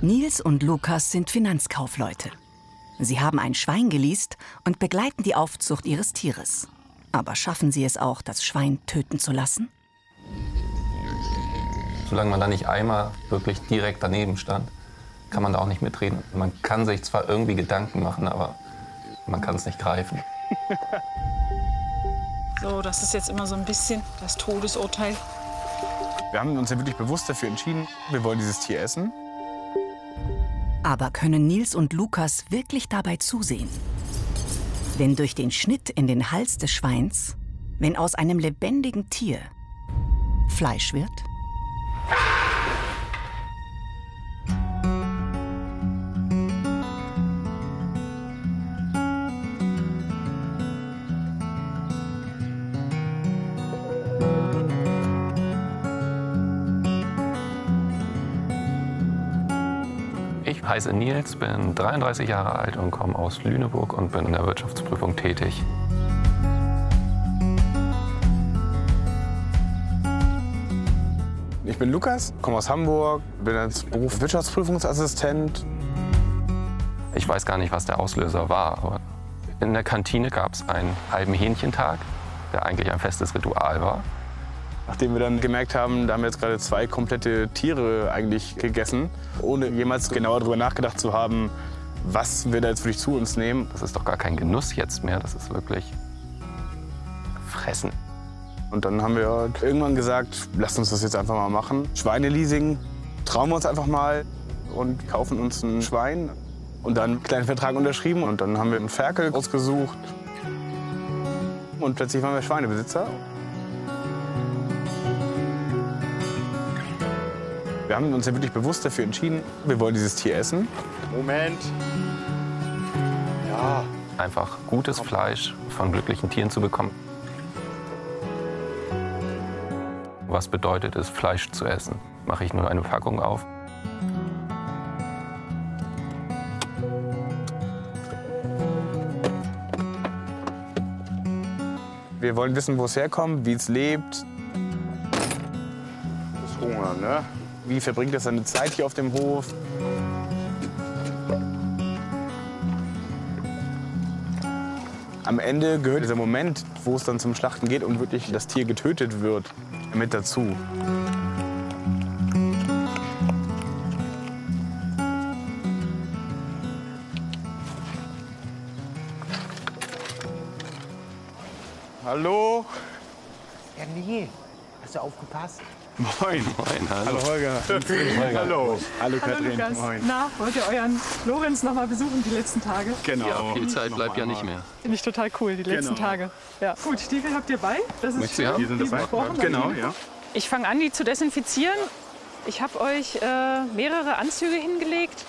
Nils und Lukas sind Finanzkaufleute. Sie haben ein Schwein geleast und begleiten die Aufzucht ihres Tieres. Aber schaffen sie es auch, das Schwein töten zu lassen? Solange man da nicht einmal wirklich direkt daneben stand, kann man da auch nicht mitreden. Man kann sich zwar irgendwie Gedanken machen, aber man kann es nicht greifen. So, das ist jetzt immer so ein bisschen das Todesurteil. Wir haben uns ja wirklich bewusst dafür entschieden, wir wollen dieses Tier essen. Aber können Nils und Lukas wirklich dabei zusehen? Wenn durch den Schnitt in den Hals des Schweins, wenn aus einem lebendigen Tier Fleisch wird? Heiße Nils, bin 33 Jahre alt und komme aus Lüneburg und bin in der Wirtschaftsprüfung tätig. Ich bin Lukas, komme aus Hamburg, bin als Beruf Wirtschaftsprüfungsassistent. Ich weiß gar nicht, was der Auslöser war, aber in der Kantine gab es einen halben Hähnchentag, der eigentlich ein festes Ritual war. Nachdem wir dann gemerkt haben, da haben wir jetzt gerade zwei komplette Tiere eigentlich gegessen, ohne jemals genauer darüber nachgedacht zu haben, was wir da jetzt wirklich zu uns nehmen. Das ist doch gar kein Genuss jetzt mehr, das ist wirklich Fressen. Und dann haben wir irgendwann gesagt, lasst uns das jetzt einfach mal machen. Schweineleasing, trauen wir uns einfach mal und kaufen uns ein Schwein. Und dann einen kleinen Vertrag unterschrieben und dann haben wir einen Ferkel ausgesucht. Und plötzlich waren wir Schweinebesitzer. Wir haben uns ja wirklich bewusst dafür entschieden, wir wollen dieses Tier essen. Moment. Ja. Einfach gutes Fleisch von glücklichen Tieren zu bekommen. Was bedeutet es, Fleisch zu essen? Mache ich nur eine Packung auf? Wir wollen wissen, wo es herkommt, wie es lebt, Das ist Hunger, ne? Wie verbringt es seine Zeit hier auf dem Hof. Am Ende gehört dieser Moment, wo es dann zum Schlachten geht und wirklich das Tier getötet wird, mit dazu. Hallo? Ja, nee. Hast du aufgepasst? Moin. Moin, Hallo Holger. Hallo. Hallo Katrin. Moin. Na, wollt ihr euren Lorenz noch mal besuchen die letzten Tage? Genau. Ja, viel Zeit bleibt ja nicht mehr. Finde ich total cool, die letzten Genau. Tage. Ja. Gut, Stiefel habt ihr bei. Das ist Möchtest du schön. Die sind dabei. Genau, ja. Ich fange an, die zu desinfizieren. Ich habe euch äh, mehrere Anzüge hingelegt.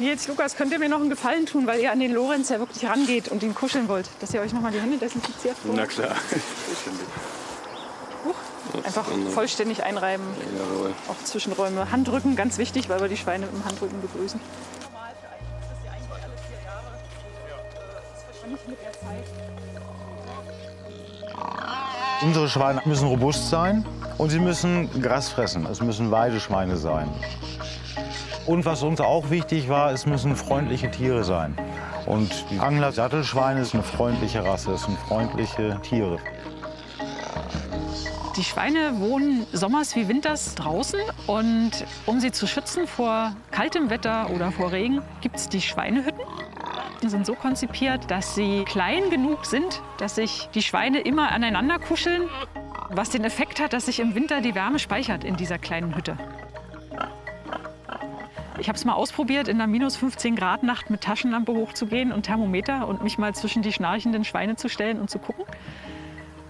Nils, Lukas, könnt ihr mir noch einen Gefallen tun, weil ihr an den Lorenz ja wirklich rangeht und ihn kuscheln wollt, dass ihr euch noch mal die Hände desinfiziert? Na klar. Einfach vollständig einreiben, auch Zwischenräume. Handrücken, ganz wichtig, weil wir die Schweine mit dem Handrücken begrüßen. Unsere Schweine müssen robust sein und sie müssen Gras fressen. Es müssen Weideschweine sein. Und was uns auch wichtig war, es müssen freundliche Tiere sein. Und die Angler Sattelschweine ist eine freundliche Rasse, es sind freundliche Tiere. Die Schweine wohnen sommers wie winters draußen und um sie zu schützen vor kaltem Wetter oder vor Regen gibt es die Schweinehütten. Die sind so konzipiert, dass sie klein genug sind, dass sich die Schweine immer aneinander kuscheln, was den Effekt hat, dass sich im Winter die Wärme speichert in dieser kleinen Hütte. Ich habe es mal ausprobiert, in einer minus 15 Grad Nacht mit Taschenlampe hochzugehen und Thermometer und mich mal zwischen die schnarchenden Schweine zu stellen und zu gucken.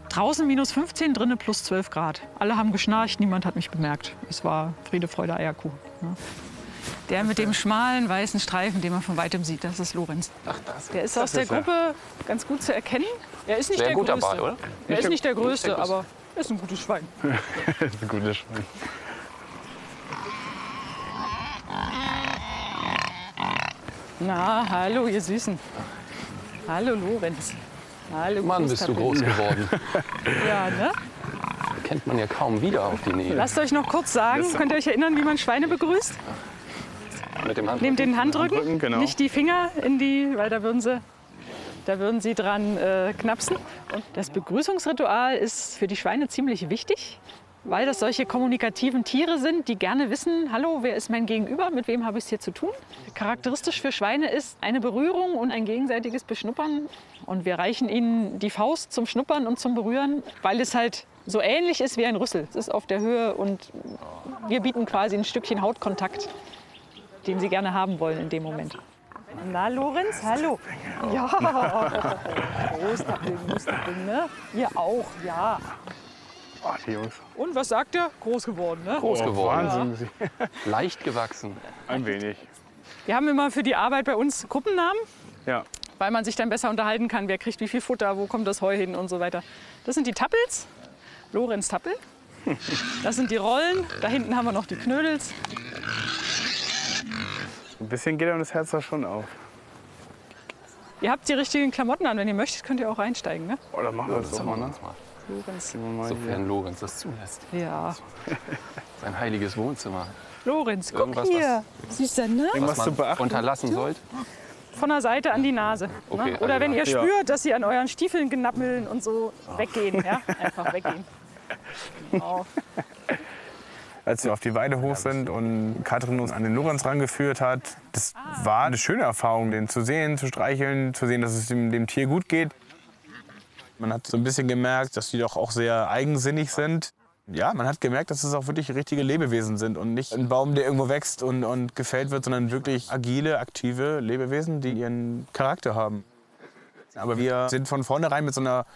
Draußen minus 15, drinnen plus 12 Grad. Alle haben geschnarcht, niemand hat mich bemerkt. Es war Friede, Freude, Eierkuchen. ne? Der mit dem schmalen weißen Streifen, den man von weitem sieht, das ist Lorenz. Der ist aus der ist er. Gruppe ganz gut zu erkennen. Er ist nicht Sehr der gut Größte. dabei, oder? Er ist nicht der Größte, aber er ist ein gutes Schwein. Das ist ein gutes Schwein. Na, hallo, ihr Süßen. Hallo, Lorenz. Hallo, Mann, bist du groß geworden. Ja, ne? kennt man ja kaum wieder auf die Nähe. Lasst euch noch kurz sagen, könnt ihr euch erinnern, wie man Schweine begrüßt? Mit dem Handrücken. Nehmt den Handrücken, Handrücken, genau. nicht die Finger in die, weil da würden sie, da würden sie dran äh, knapsen. Und das Begrüßungsritual ist für die Schweine ziemlich wichtig, weil das solche kommunikativen Tiere sind, die gerne wissen, hallo, wer ist mein Gegenüber, mit wem habe ich es hier zu tun. Charakteristisch für Schweine ist eine Berührung und ein gegenseitiges Beschnuppern. Und wir reichen ihnen die Faust zum Schnuppern und zum Berühren, weil es halt so ähnlich ist wie ein Rüssel. Es ist auf der Höhe und wir bieten quasi ein Stückchen Hautkontakt den Sie gerne haben wollen in dem Moment. Na, Lorenz, hallo. Ja, Großtappeln, Großtappeln, ne? Ihr auch, ja. Ach, die Jungs. Und was sagt er? Groß geworden, ne? groß geworden. Wahnsinn. Leicht gewachsen. Ein wenig. Wir haben immer für die Arbeit bei uns Gruppennamen, Ja. weil man sich dann besser unterhalten kann. Wer kriegt wie viel Futter, wo kommt das Heu hin und so weiter. Das sind die Tappels, Lorenz Tappel. Das sind die Rollen. Da hinten haben wir noch die Knödels. Ein bisschen geht einem das Herz da schon auf. Ihr habt die richtigen Klamotten an. Wenn ihr möchtet, könnt ihr auch einsteigen. Ne? Oder machen wir das doch mal, ne? Lorenz. Sofern Lorenz das zulässt. Ja. Sein heiliges Wohnzimmer. Lorenz, guck Irgendwas, hier. Süßer, ne? Irgendwas Was zu man beachten. unterlassen sollte. Von der Seite an die Nase. Okay, ne? Oder also wenn ihr Ja. spürt, dass sie an euren Stiefeln genappeln und so weggehen. Ja? Einfach weggehen. Genau. Als wir auf die Weide hoch sind und Katrin uns an den Lorenz rangeführt hat, das war eine schöne Erfahrung, den zu sehen, zu streicheln, zu sehen, dass es dem, dem Tier gut geht. Man hat so ein bisschen gemerkt, dass die doch auch sehr eigensinnig sind. Ja, man hat gemerkt, dass es auch wirklich richtige Lebewesen sind und nicht ein Baum, der irgendwo wächst und, und gefällt wird, sondern wirklich agile, aktive Lebewesen, die ihren Charakter haben. Aber wir sind von vornherein mit so einer,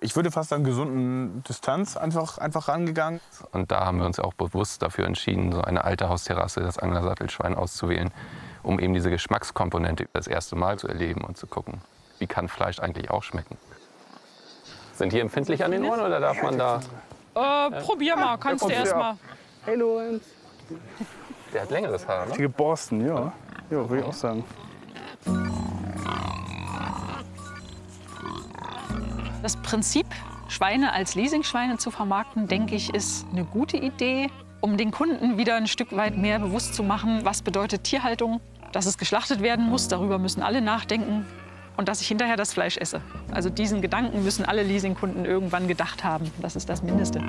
ich würde fast sagen, gesunden Distanz einfach, einfach rangegangen. Und da haben wir uns auch bewusst dafür entschieden, so eine alte Hausterrasse, das Anglersattelschwein auszuwählen, um eben diese Geschmackskomponente das erste Mal zu erleben und zu gucken, wie kann Fleisch eigentlich auch schmecken. Sind die empfindlich an den Ohren oder darf man da... Äh, probier mal, kannst du erst mal. Hey Lorenz. Der hat längeres Haar, ne? Die Borsten, ja. Ja, würde ich auch sagen. Das Prinzip, Schweine als Leasingschweine zu vermarkten, denke ich, ist eine gute Idee, um den Kunden wieder ein Stück weit mehr bewusst zu machen, was bedeutet Tierhaltung, dass es geschlachtet werden muss, darüber müssen alle nachdenken und dass ich hinterher das Fleisch esse. Also diesen Gedanken müssen alle Leasingkunden irgendwann gedacht haben. Das ist das Mindeste.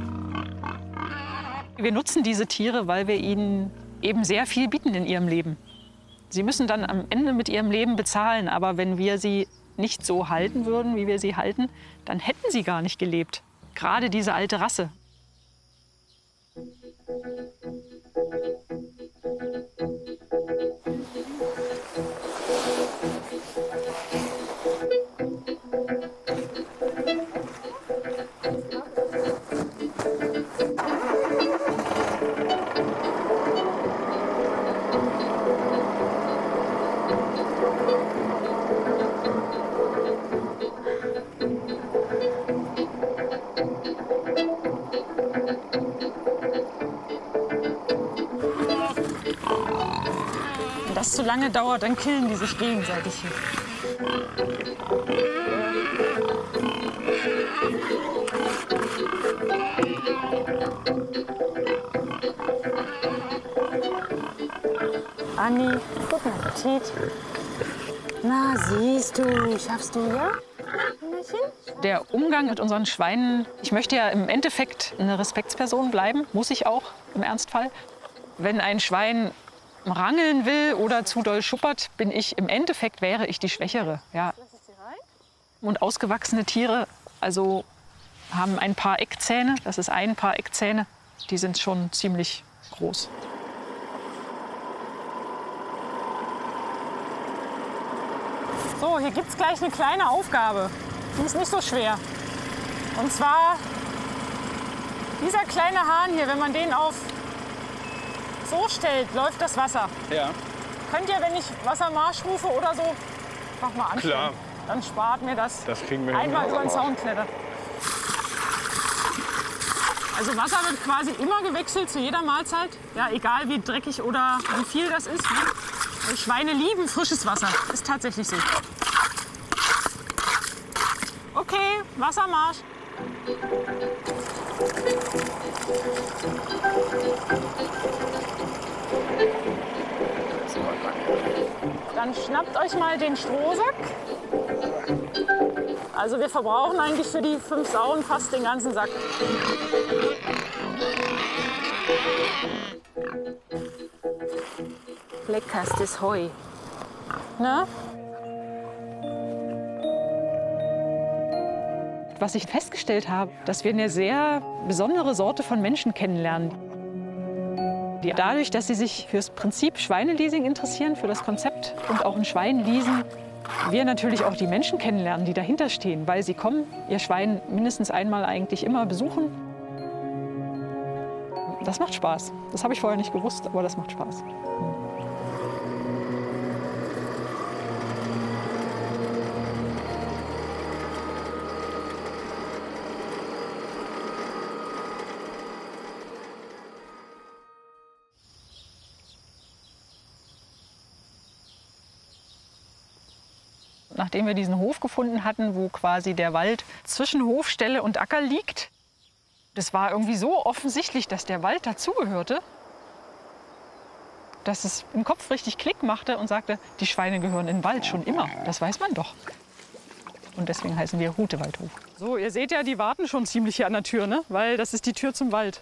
Wir nutzen diese Tiere, weil wir ihnen eben sehr viel bieten in ihrem Leben. Sie müssen dann am Ende mit ihrem Leben bezahlen, aber wenn wir sie nicht so halten würden, wie wir sie halten, dann hätten sie gar nicht gelebt. Gerade diese alte Rasse. Das zu lange dauert, dann killen die sich gegenseitig hier. Anni, guten Appetit. Na, siehst du, schaffst du, ja? Der Umgang mit unseren Schweinen, ich möchte ja im Endeffekt eine Respektsperson bleiben, muss ich auch im Ernstfall. Wenn ein Schwein rangeln will oder zu doll schuppert, bin ich im Endeffekt wäre ich die Schwächere. Ja. Und ausgewachsene Tiere, also haben ein paar Eckzähne, das ist ein paar Eckzähne, die sind schon ziemlich groß. So, hier gibt es gleich eine kleine Aufgabe. Die ist nicht so schwer. Und zwar dieser kleine Hahn hier, wenn man den auf so stellt, läuft das Wasser. Ja. Könnt ihr, wenn ich Wassermarsch rufe oder so, noch mal anstellen? Klar. Dann spart mir das, Das kriegen wir einmal über den Zaun klettern. Also Wasser wird quasi immer gewechselt zu jeder Mahlzeit. Ja, egal wie dreckig oder wie viel das ist. Ne? Schweine lieben frisches Wasser. Ist tatsächlich so. Okay, Wassermarsch. Dann schnappt euch mal den Strohsack. Also wir verbrauchen eigentlich für die fünf Sauen fast den ganzen Sack. Leckerstes Heu. Ne? Was ich festgestellt habe, dass wir eine sehr besondere Sorte von Menschen kennenlernen. Die dadurch, dass sie sich für das Prinzip Schweineleasing interessieren, für das Konzept und auch ein Schwein leasen, wir natürlich auch die Menschen kennenlernen, die dahinter stehen, weil sie kommen, ihr Schwein mindestens einmal eigentlich immer besuchen. Das macht Spaß. Das habe ich vorher nicht gewusst, aber das macht Spaß. Nachdem wir diesen Hof gefunden hatten, wo quasi der Wald zwischen Hofstelle und Acker liegt. Das war irgendwie so offensichtlich, dass der Wald dazugehörte, dass es im Kopf richtig Klick machte und sagte, die Schweine gehören in den Wald schon immer. Das weiß man doch. Und deswegen heißen wir Hutewaldhof. So, ihr seht ja, die warten schon ziemlich hier an der Tür, ne? weil das ist die Tür zum Wald.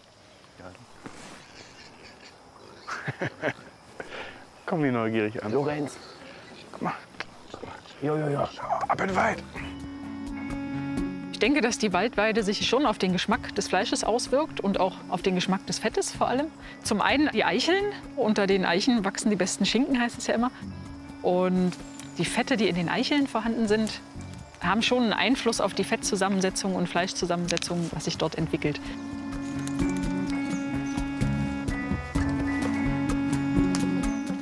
Komm die neugierig an. Lorenz. Guck mal. Jo, jo, jo. Ab in den Wald. Ich denke, dass die Waldweide sich schon auf den Geschmack des Fleisches auswirkt und auch auf den Geschmack des Fettes vor allem. Zum einen die Eicheln. Unter den Eichen wachsen die besten Schinken, heißt es ja immer. Und die Fette, die in den Eicheln vorhanden sind, haben schon einen Einfluss auf die Fettzusammensetzung und Fleischzusammensetzung, was sich dort entwickelt.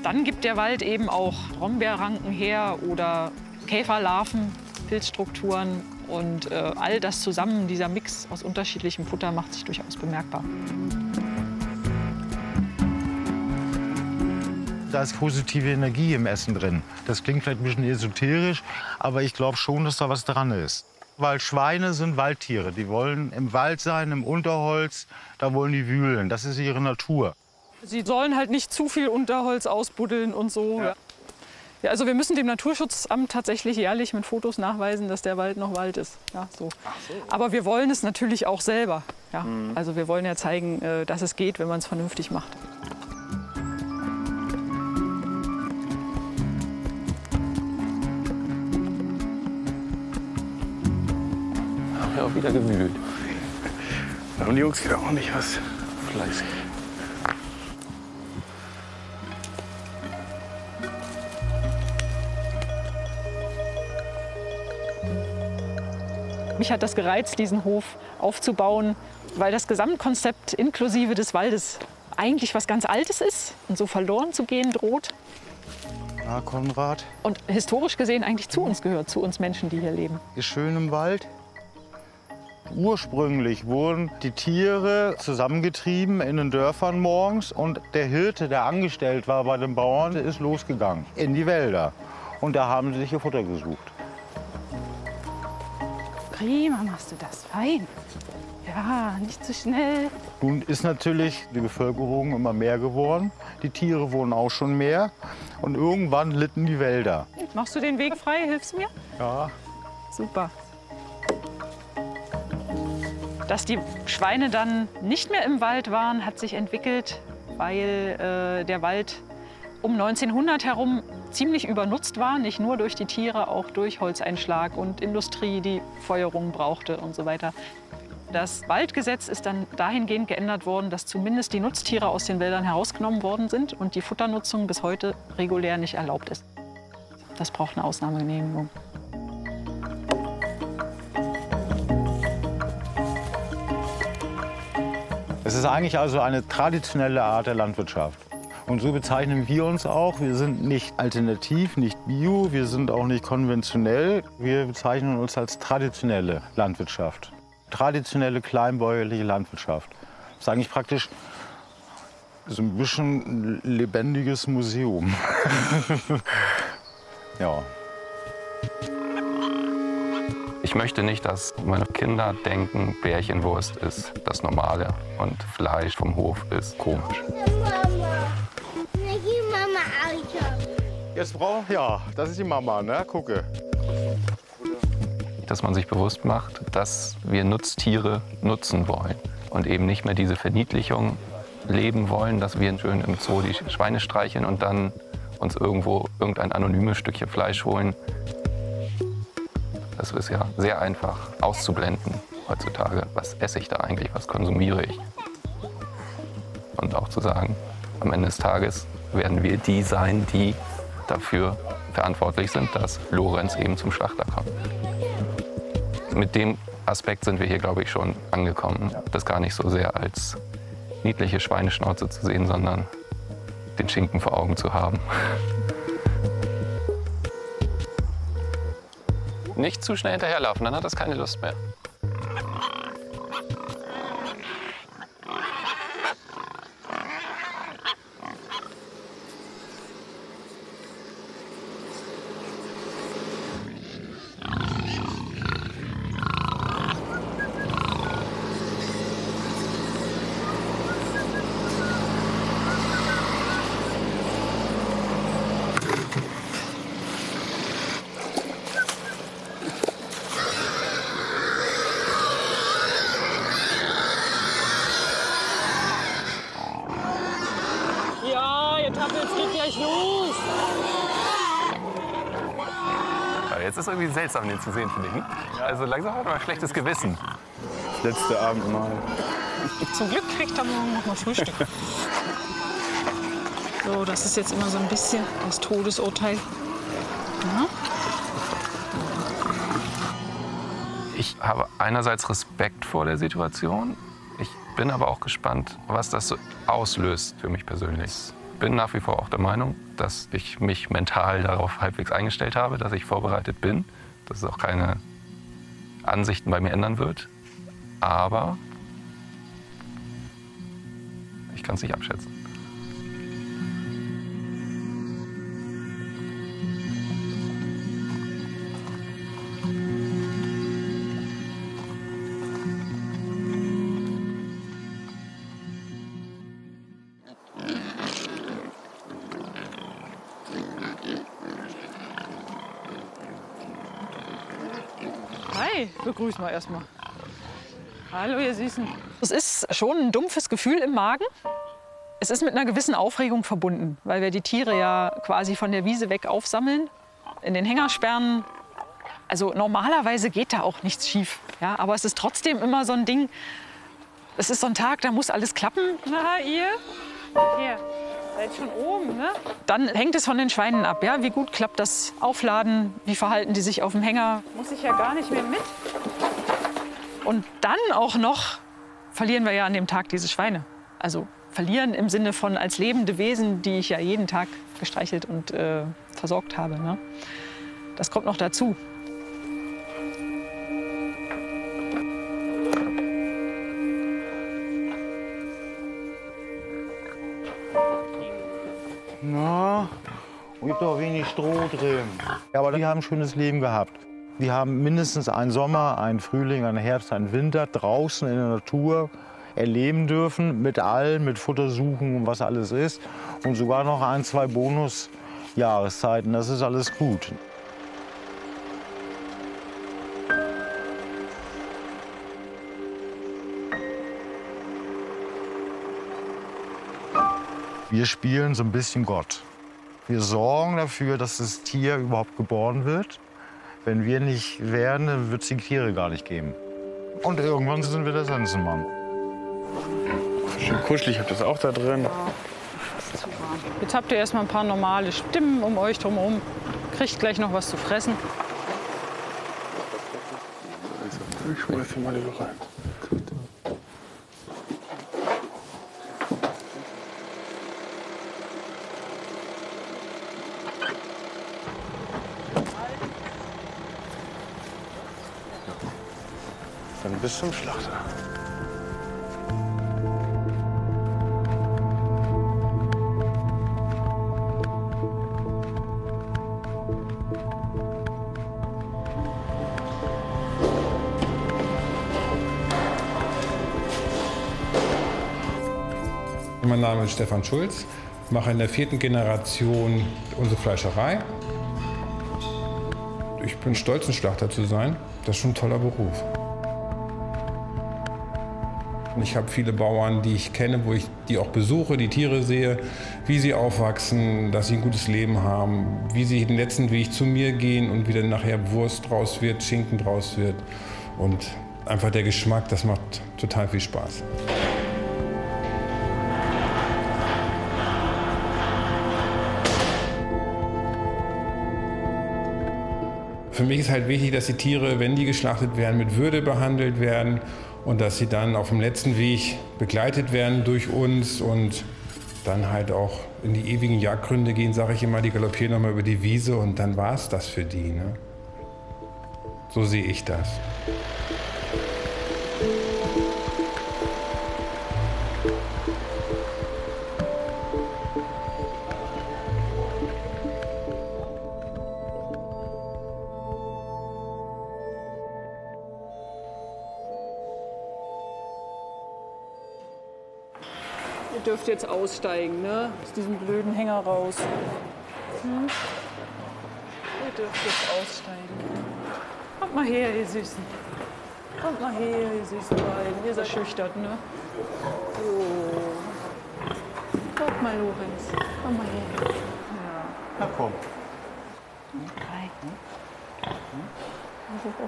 Dann gibt der Wald eben auch Brombeerranken her oder Käferlarven, Pilzstrukturen und äh, all das zusammen, dieser Mix aus unterschiedlichem Futter macht sich durchaus bemerkbar. Da ist positive Energie im Essen drin. Das klingt vielleicht ein bisschen esoterisch, aber ich glaube schon, dass da was dran ist. Weil Schweine sind Waldtiere. Die wollen im Wald sein, im Unterholz, da wollen die wühlen. Das ist ihre Natur. Sie sollen halt nicht zu viel Unterholz ausbuddeln und so. Ja. Ja, also wir müssen dem Naturschutzamt tatsächlich jährlich mit Fotos nachweisen, dass der Wald noch Wald ist. Ja, so. Aber wir wollen es natürlich auch selber. Ja. Also wir wollen ja zeigen, äh, dass es geht, wenn man es vernünftig macht. Haben wir auch wieder gewühlt. Da haben die Jungs wieder ordentlich was. Fleißig. Mich hat das gereizt, diesen Hof aufzubauen, weil das Gesamtkonzept inklusive des Waldes eigentlich was ganz Altes ist und so verloren zu gehen droht. Na, Konrad, Und historisch gesehen eigentlich zu uns gehört, zu uns Menschen, die hier leben. ist schön im Wald. Ursprünglich wurden die Tiere zusammengetrieben in den Dörfern morgens und der Hirte, der angestellt war bei den Bauern, ist losgegangen in die Wälder. Und da haben sie sich ihr Futter gesucht. Prima machst du das. Fein. Ja, nicht zu schnell. Nun ist natürlich die Bevölkerung immer mehr geworden. Die Tiere wurden auch schon mehr. Und irgendwann litten die Wälder. Machst du den Weg frei? Hilfst du mir? Ja, Super. Dass die Schweine dann nicht mehr im Wald waren, hat sich entwickelt, weil äh, der Wald um 1900 herum ziemlich übernutzt war, nicht nur durch die Tiere, auch durch Holzeinschlag und Industrie, die Feuerung brauchte und so weiter. Das Waldgesetz ist dann dahingehend geändert worden, dass zumindest die Nutztiere aus den Wäldern herausgenommen worden sind und die Futternutzung bis heute regulär nicht erlaubt ist. Das braucht eine Ausnahmegenehmigung. es ist eigentlich also eine traditionelle Art der Landwirtschaft. Und so bezeichnen wir uns auch. Wir sind nicht alternativ, nicht bio, wir sind auch nicht konventionell. Wir bezeichnen uns als traditionelle Landwirtschaft. Traditionelle kleinbäuerliche Landwirtschaft. Das ist eigentlich praktisch so ein bisschen ein lebendiges Museum. ja. Ich Ich möchte nicht, dass meine Kinder denken, Bärchenwurst ist das Normale und Fleisch vom Hof ist komisch. Jetzt braucht, ja, das ist die Mama, ne? Gucke. Dass man sich bewusst macht, dass wir Nutztiere nutzen wollen und eben nicht mehr diese Verniedlichung leben wollen, dass wir schön im Zoo die Schweine streicheln und dann uns irgendwo irgendein anonymes Stückchen Fleisch holen. Das ist ja sehr einfach auszublenden heutzutage. Was esse ich da eigentlich? Was konsumiere ich? Und auch zu sagen, am Ende des Tages werden wir die sein, die dafür verantwortlich sind, dass Lorenz eben zum Schlachter kommt. Mit dem Aspekt sind wir hier, glaube ich, schon angekommen. Das gar nicht so sehr als niedliche Schweineschnauze zu sehen, sondern den Schinken vor Augen zu haben. Nicht zu schnell hinterherlaufen, dann hat das keine Lust mehr. Ja, ihr Tappels geht gleich los. Aber jetzt ist irgendwie seltsam, den zu sehen, finde ich. ne? Also langsam hat man ein schlechtes Gewissen. Letzte Abendmahl. Zum Glück kriegt er morgen noch mal Frühstück. So, das ist jetzt immer so ein bisschen das Todesurteil. Ja. Ich habe einerseits Respekt vor der Situation. Ich bin aber auch gespannt, was das so auslöst für mich persönlich. Ich bin nach wie vor auch der Meinung, dass ich mich mental darauf halbwegs eingestellt habe, dass ich vorbereitet bin, dass es auch keine Ansichten bei mir ändern wird. Aber ich kann es nicht abschätzen. Hi, begrüß mal erstmal. Hallo, ihr Süßen. Es ist schon ein dumpfes Gefühl im Magen. Es ist mit einer gewissen Aufregung verbunden, weil wir die Tiere ja quasi von der Wiese weg aufsammeln, in den Hänger sperren. Also normalerweise geht da auch nichts schief. Ja, aber es ist trotzdem immer so ein Ding. Es ist so ein Tag, da muss alles klappen. Na, ihr? Hier, seid schon oben, ne? Dann hängt es von den Schweinen ab. Ja? Wie gut klappt das Aufladen? Wie verhalten die sich auf dem Hänger? Muss ich ja gar nicht mehr mit. Und dann auch noch verlieren wir ja an dem Tag diese Schweine. Also verlieren im Sinne von als lebende Wesen, die ich ja jeden Tag gestreichelt und äh, versorgt habe. Ne? Das kommt noch dazu. Na, gibt doch wenig Stroh drin. Ja, aber die haben ein schönes Leben gehabt. Die haben mindestens einen Sommer, einen Frühling, einen Herbst, einen Winter draußen in der Natur erleben dürfen, mit allen, mit Futtersuchen und was alles ist. Und sogar noch ein, zwei Bonusjahreszeiten. Das ist alles gut. Wir spielen so ein bisschen Gott. Wir sorgen dafür, dass das Tier überhaupt geboren wird. Wenn wir nicht wären, dann wird es die Tiere gar nicht geben. Und irgendwann sind wir der Sensenmann. Schön kuschelig, habt ihr das auch da drin. Jetzt habt ihr erstmal ein paar normale Stimmen um euch drumherum. Kriegt gleich noch was zu fressen. Ich schmeiß mal lieber rein. bis zum Schlachter. Mein Name ist Stefan Schulz, mache in der vierten Generation unsere Fleischerei. Ich bin stolz, ein Schlachter zu sein. Das ist schon ein toller Beruf. Ich habe viele Bauern, die ich kenne, wo ich die auch besuche, die Tiere sehe, wie sie aufwachsen, dass sie ein gutes Leben haben, wie sie den letzten Weg zu mir gehen und wie dann nachher Wurst draus wird, Schinken draus wird. Und einfach der Geschmack, das macht total viel Spaß. Für mich ist halt wichtig, dass die Tiere, wenn die geschlachtet werden, mit Würde behandelt werden und dass sie dann auf dem letzten Weg begleitet werden durch uns und dann halt auch in die ewigen Jagdgründe gehen, sage ich immer, die galoppieren nochmal über die Wiese und dann war es das für die. Ne? So sehe ich das. Jetzt aussteigen, ne? Aus diesem blöden Hänger raus. Hm? Ihr dürft jetzt aussteigen. Kommt mal her, ihr Süßen. Kommt mal her, ihr süßen beiden. Ihr seid schüchtern, ne? So. Kommt mal, Lorenz. Komm mal her. Ja. Na komm. Hi.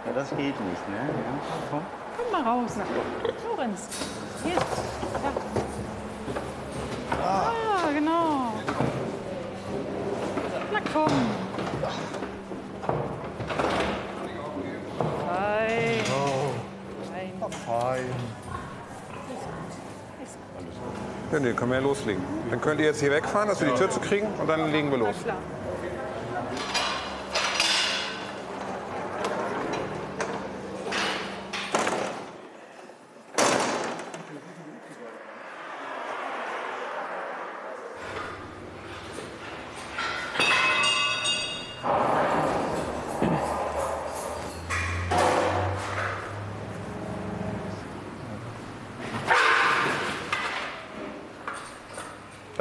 Ja, das geht nicht, ne? Ja, komm. Komm mal raus. Lorenz. Hier. Ja. Ja, nee, können wir ja loslegen. Dann könnt ihr jetzt hier wegfahren, dass wir die Tür zu kriegen und dann legen wir los.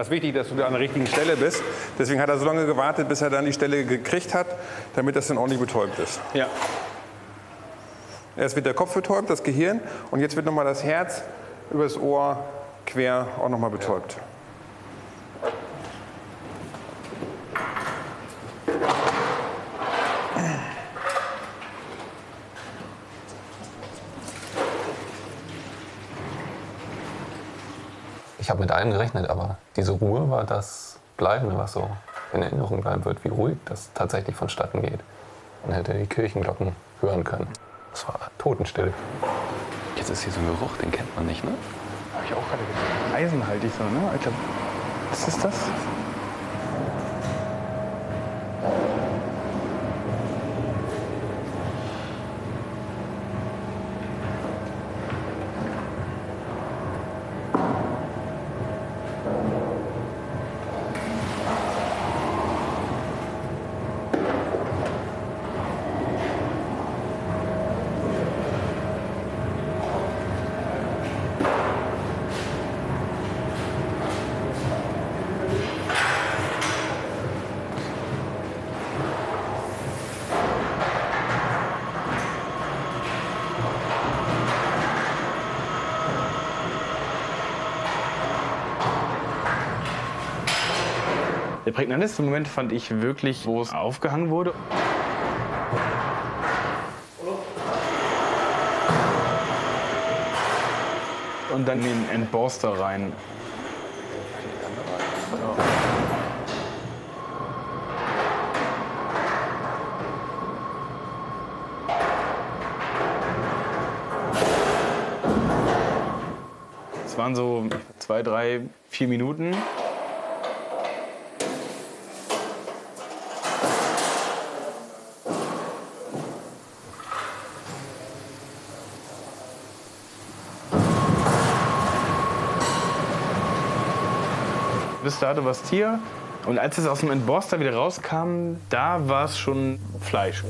Das ist wichtig, dass du da an der richtigen Stelle bist. Deswegen hat er so lange gewartet, bis er dann die Stelle gekriegt hat, damit das dann ordentlich betäubt ist. Ja. Erst wird der Kopf betäubt, das Gehirn, und jetzt wird nochmal das Herz übers Ohr quer auch nochmal betäubt. Ich habe mit allem gerechnet, aber diese Ruhe war das Bleibende, was so in Erinnerung bleiben wird, wie ruhig das tatsächlich vonstatten geht. Man hätte die Kirchenglocken hören können. Es war Totenstille. Jetzt ist hier so ein Geruch, den kennt man nicht, ne? Habe ich auch gerade gedacht. Eisenhaltig so, ne? Alter, was ist das? Prägnanteste Moment fand ich wirklich, wo es aufgehangen wurde. Und dann den Entborster rein. Es waren so zwei, drei, vier Minuten. Dato war es Tier. Und als es aus dem Entborster wieder rauskam, da war es schon Fleisch.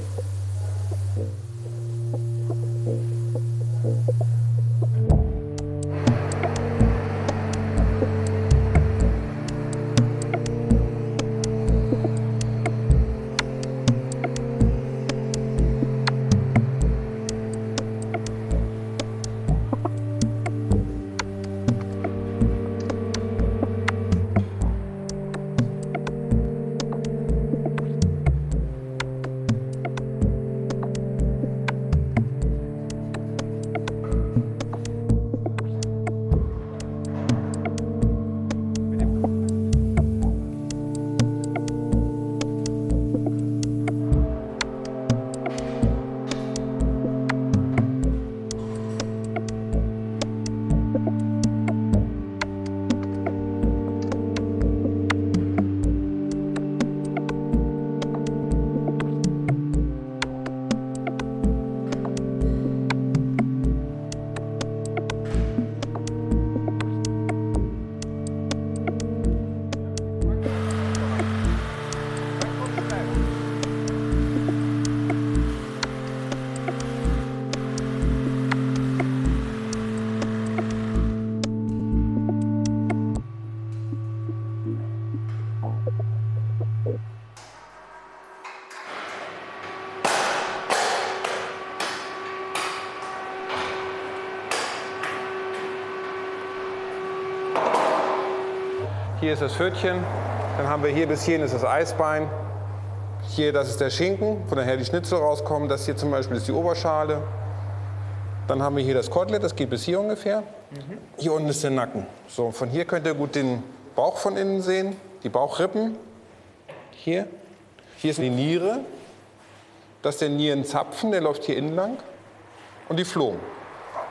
Ist das Pfötchen. Dann haben wir hier bis hierhin ist das Eisbein. Hier, das ist der Schinken, von daher die Schnitzel rauskommen. Das hier zum Beispiel ist die Oberschale. Dann haben wir hier das Kotelett, das geht bis hier ungefähr. Hier unten ist der Nacken. So, von hier könnt ihr gut den Bauch von innen sehen, die Bauchrippen. Hier. Hier ist die Niere. Das ist der Nierenzapfen, der läuft hier innen lang. Und die Flohen.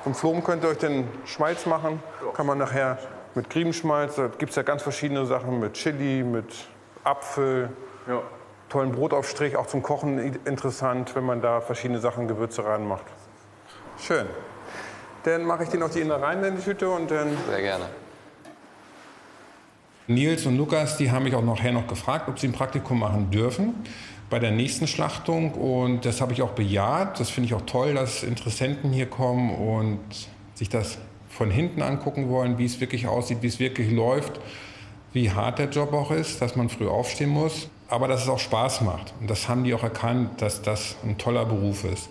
Vom Flohen könnt ihr euch den Schmalz machen. Kann man nachher mit Griebenschmalz, da gibt es ja ganz verschiedene Sachen mit Chili, mit Apfel, tollen Brotaufstrich, auch zum Kochen interessant, wenn man da verschiedene Sachen, Gewürze reinmacht. Schön. Dann mache ich den auf die Innereien in die Tüte und dann Sehr gerne. Nils und Lukas, die haben mich auch nachher noch gefragt, ob sie ein Praktikum machen dürfen bei der nächsten Schlachtung. Und das habe ich auch bejaht. Das finde ich auch toll, dass Interessenten hier kommen und sich das von hinten angucken wollen, wie es wirklich aussieht, wie es wirklich läuft, wie hart der Job auch ist, dass man früh aufstehen muss, aber dass es auch Spaß macht. Und das haben die auch erkannt, dass das ein toller Beruf ist.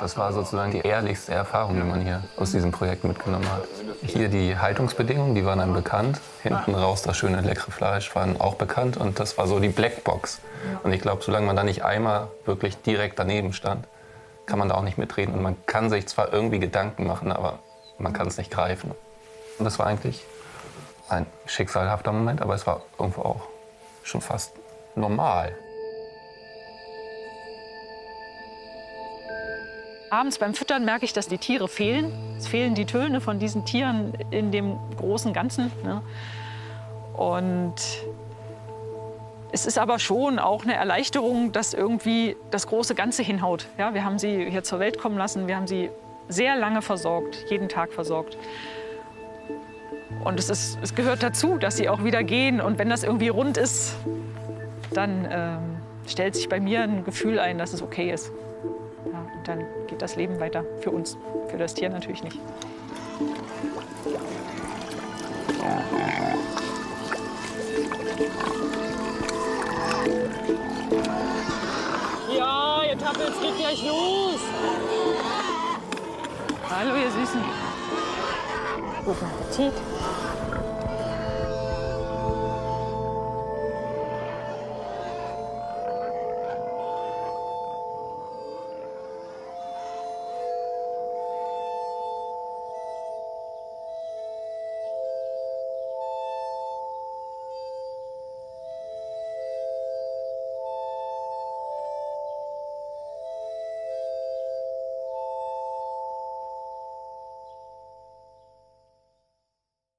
Das war sozusagen die ehrlichste Erfahrung, die man hier aus diesem Projekt mitgenommen hat. Hier die Haltungsbedingungen, die waren einem bekannt. Hinten raus das schöne leckere Fleisch waren auch bekannt. Und das war so die Blackbox. Und ich glaube, solange man da nicht einmal wirklich direkt daneben stand, kann man da auch nicht mitreden. Und man kann sich zwar irgendwie Gedanken machen, aber man kann es nicht greifen. Und das war eigentlich ein schicksalhafter Moment, aber es war irgendwo auch schon fast normal. Abends beim Füttern merke ich, dass die Tiere fehlen. Es fehlen die Töne von diesen Tieren in dem großen Ganzen. Ne? Und es ist aber schon auch eine Erleichterung, dass irgendwie das große Ganze hinhaut. Ja, wir haben sie hier zur Welt kommen lassen, wir haben sie sehr lange versorgt, jeden Tag versorgt. Und es, ist, es gehört dazu, dass sie auch wieder gehen. Und wenn das irgendwie rund ist, dann ähm, stellt sich bei mir ein Gefühl ein, dass es okay ist. Ja, und dann geht das Leben weiter für uns, für das Tier natürlich nicht. Ja, ihr Tappels geht gleich los. Hallo, ihr Süßen. Guten Appetit.